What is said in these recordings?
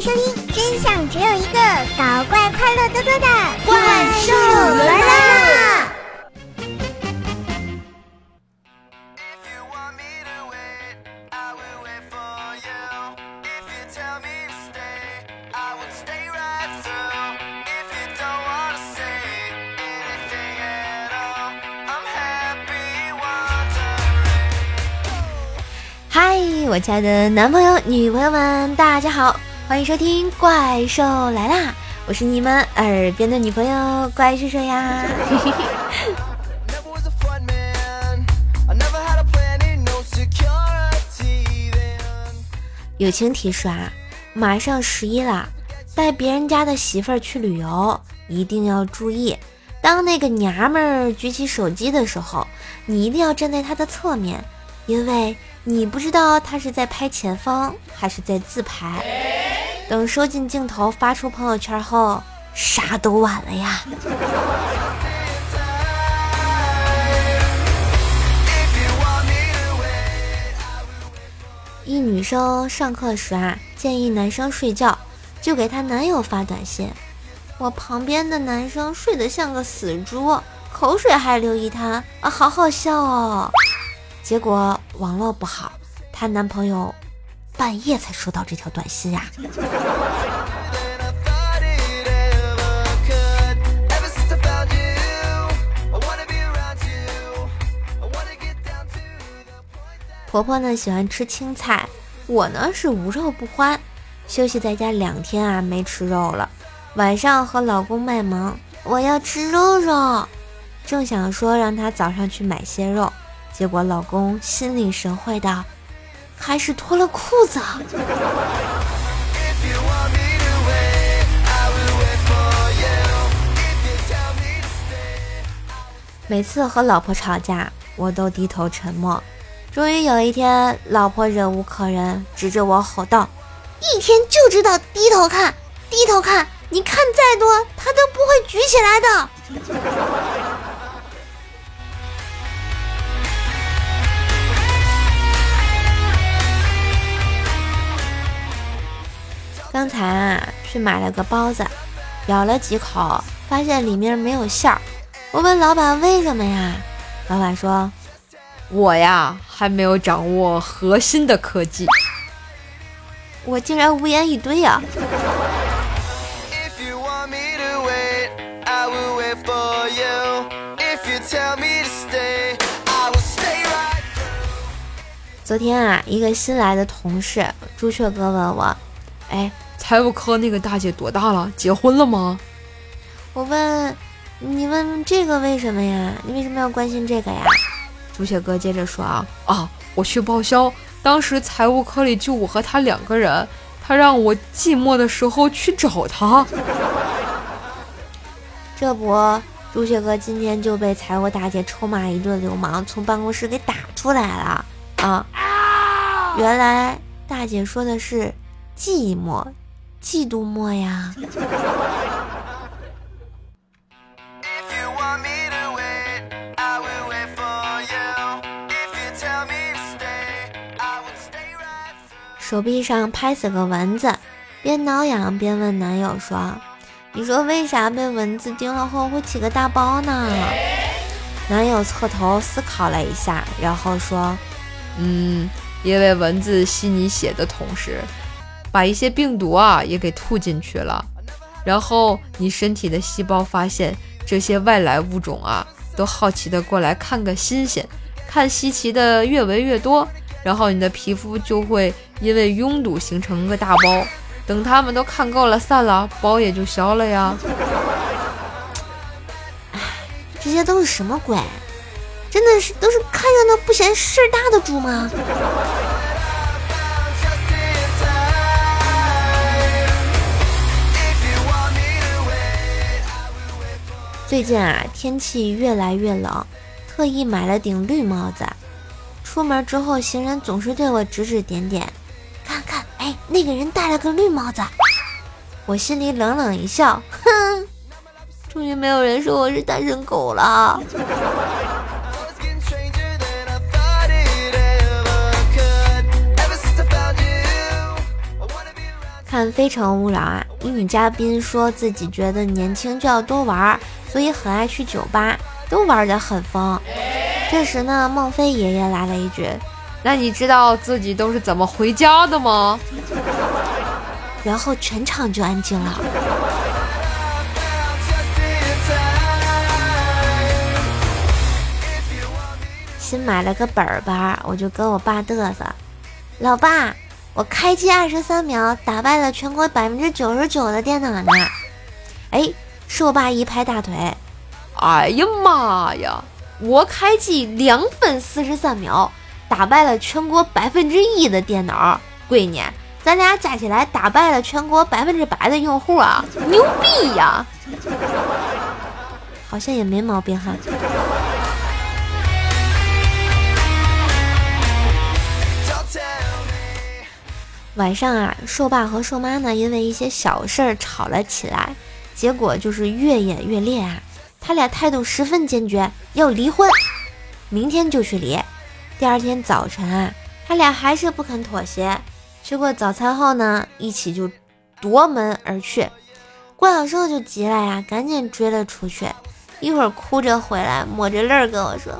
迎收听，真相只有一个，搞怪快乐多多的怪兽来啦！嗨，我亲爱的男朋友、女朋友们，大家好，欢迎收听《怪兽来啦》，我是你们耳边的女朋友怪兽兽呀。友情提示啊，马上十一了，带别人家的媳妇儿去旅游，一定要注意，当那个娘们儿举起手机的时候，你一定要站在她的侧面，因为。你不知道她是在拍前方还是在自拍，等收进镜头发出朋友圈后，啥都晚了呀。一女生上课时啊，建议男生睡觉，就给她男友发短信。我旁边的男生睡得像个死猪，口水还流一滩啊，好好笑哦。结果网络不好，她男朋友半夜才收到这条短信呀。婆婆呢喜欢吃青菜，我呢是无肉不欢。休息在家两天啊，没吃肉了。晚上和老公卖萌，我要吃肉肉。正想说让他早上去买些肉。结果老公心领神会的，开始脱了裤子。每次和老婆吵架，我都低头沉默。终于有一天，老婆忍无可忍，指着我吼道：“一天就知道低头看，低头看，你看再多，他都不会举起来的。”刚才啊，去买了个包子，咬了几口，发现里面没有馅儿。我问老板为什么呀？老板说：“我呀，还没有掌握核心的科技。”我竟然无言以对呀！昨天啊，一个新来的同事朱雀哥问我。哎，财务科那个大姐多大了？结婚了吗？我问你问这个为什么呀？你为什么要关心这个呀？朱雪哥接着说啊啊，我去报销，当时财务科里就我和他两个人，他让我寂寞的时候去找他。这不，朱雪哥今天就被财务大姐臭骂一顿，流氓从办公室给打出来了啊！原来大姐说的是。寂寞，嫉妒寞呀！手臂上拍死个蚊子，边挠痒边问男友说：“你说为啥被蚊子叮了后会起个大包呢？”男友侧头思考了一下，然后说：“嗯，因为蚊子吸你血的同时。”把一些病毒啊也给吐进去了，然后你身体的细胞发现这些外来物种啊，都好奇的过来看个新鲜，看稀奇的越围越多，然后你的皮肤就会因为拥堵形成个大包，等他们都看够了散了，包也就消了呀。这些都是什么鬼？真的是都是看热闹不嫌事儿大的猪吗？最近啊，天气越来越冷，特意买了顶绿帽子。出门之后，行人总是对我指指点点，看看，哎，那个人戴了个绿帽子。我心里冷冷一笑，哼，终于没有人说我是单身狗了。看《非诚勿扰》啊，一女嘉宾说自己觉得年轻就要多玩，所以很爱去酒吧，都玩得很疯。这时呢，孟非爷爷来了一句：“那你知道自己都是怎么回家的吗？”然后全场就安静了。新买了个本吧，我就跟我爸嘚瑟：“老爸。”我开机二十三秒打败了全国百分之九十九的电脑呢！哎，是我爸一拍大腿，哎呀妈呀！我开机两分四十三秒打败了全国百分之一的电脑，闺女，咱俩加起来打败了全国百分之百的用户啊！牛逼呀！好像也没毛病哈。晚上啊，硕爸和硕妈呢，因为一些小事儿吵了起来，结果就是越演越烈啊。他俩态度十分坚决，要离婚，明天就去离。第二天早晨啊，他俩还是不肯妥协。吃过早餐后呢，一起就夺门而去。郭小寿就急了呀，赶紧追了出去。一会儿哭着回来，抹着泪跟我说。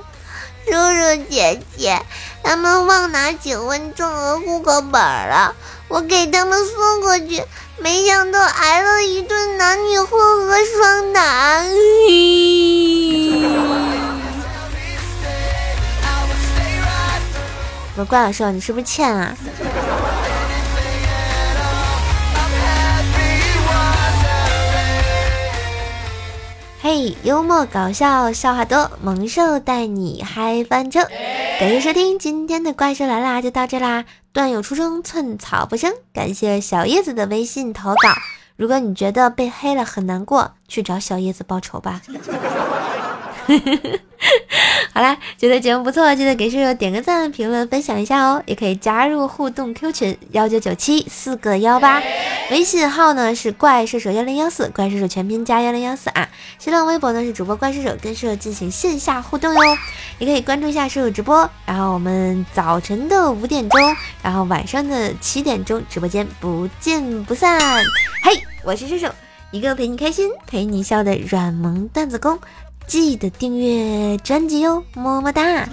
叔叔姐姐，他们忘拿结婚证和户口本了，我给他们送过去，没想到挨了一顿男女混合双打。我怪老师，你是不是欠啊？嘿，幽默搞笑，笑话多，萌兽带你嗨翻车。感谢收听今天的怪兽来啦，就到这啦。段友出生，寸草不生。感谢小叶子的微信投稿。如果你觉得被黑了很难过，去找小叶子报仇吧。好啦，觉得节目不错，记得给舍友点个赞、评论、分享一下哦。也可以加入互动 Q 群幺九九七四个幺八，微信号呢是怪射手幺零幺四，怪射手全拼加幺零幺四啊。新浪微博呢是主播怪射手，跟舍友进行线下互动哟。也可以关注一下舍友直播，然后我们早晨的五点钟，然后晚上的七点钟直播间不见不散。嘿，我是射手，一个陪你开心、陪你笑的软萌段子工。记得订阅专辑哟，么么哒！